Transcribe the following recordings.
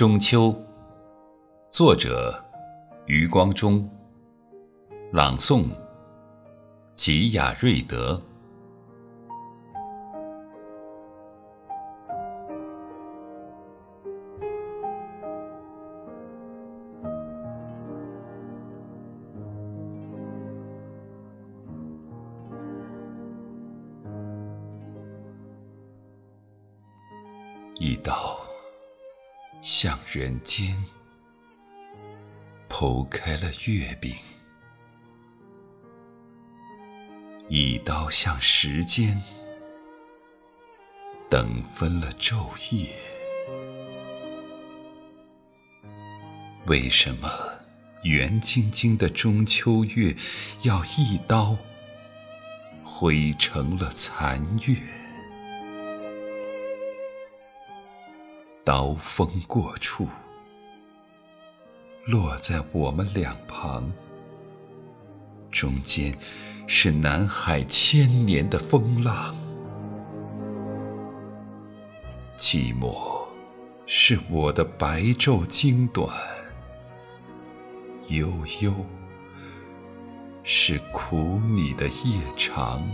中秋，作者余光中，朗诵吉雅瑞德。一刀向人间剖开了月饼，一刀向时间等分了昼夜。为什么圆晶晶的中秋月要一刀毁成了残月？刀锋过处，落在我们两旁，中间是南海千年的风浪。寂寞是我的白昼经短，悠悠是苦你的夜长。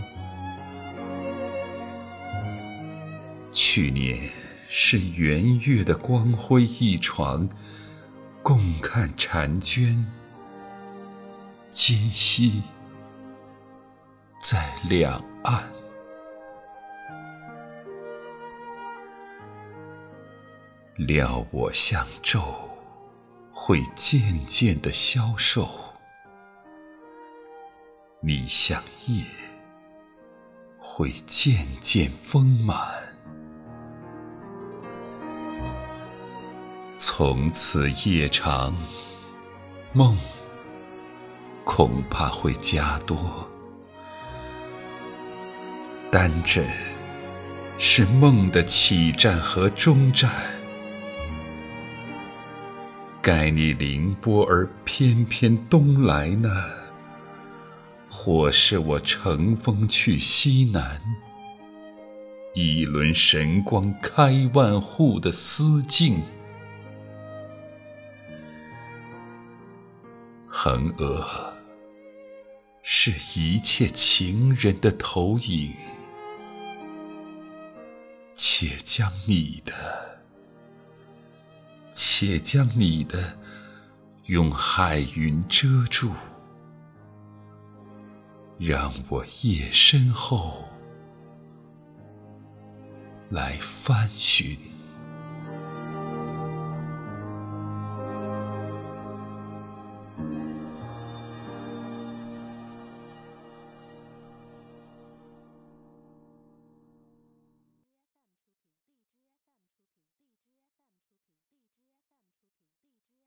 去年。是圆月的光辉一床，共看婵娟。今夕在两岸，料我像昼，会渐渐的消瘦；你像夜，会渐渐丰满。从此夜长，梦恐怕会加多。单枕是梦的起站和终站，盖你凌波而翩翩东来呢，或是我乘风去西南？一轮神光开万户的思境。横额是一切情人的投影，且将你的，且将你的用海云遮住，让我夜深后来翻寻。